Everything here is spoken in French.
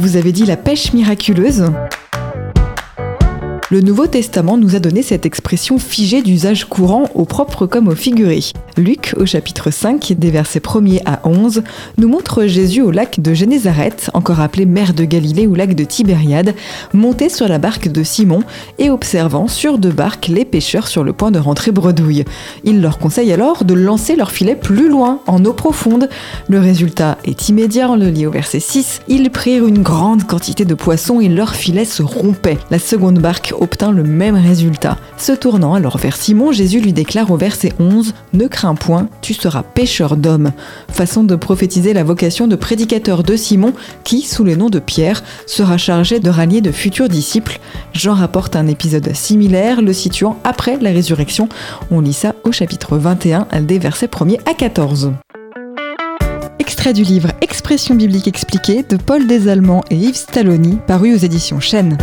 Vous avez dit la pêche miraculeuse le Nouveau Testament nous a donné cette expression figée d'usage courant au propre comme au figuré. Luc, au chapitre 5, des versets 1er à 11, nous montre Jésus au lac de Génézareth, encore appelé mer de Galilée ou lac de Tibériade, monté sur la barque de Simon et observant sur deux barques les pêcheurs sur le point de rentrer bredouille. Il leur conseille alors de lancer leur filet plus loin, en eau profonde. Le résultat est immédiat, on le lit au verset 6. Ils prirent une grande quantité de poissons et leur filet se rompait. La seconde barque obtint le même résultat. Se tournant alors vers Simon, Jésus lui déclare au verset 11 Ne crains point, tu seras pêcheur d'hommes. Façon de prophétiser la vocation de prédicateur de Simon, qui, sous le nom de Pierre, sera chargé de rallier de futurs disciples. Jean rapporte un épisode similaire, le situant après la résurrection. On lit ça au chapitre 21, des versets 1er à 14 extrait du livre Expression biblique expliquée de Paul Desallemands et Yves Stalloni, paru aux éditions Chênes.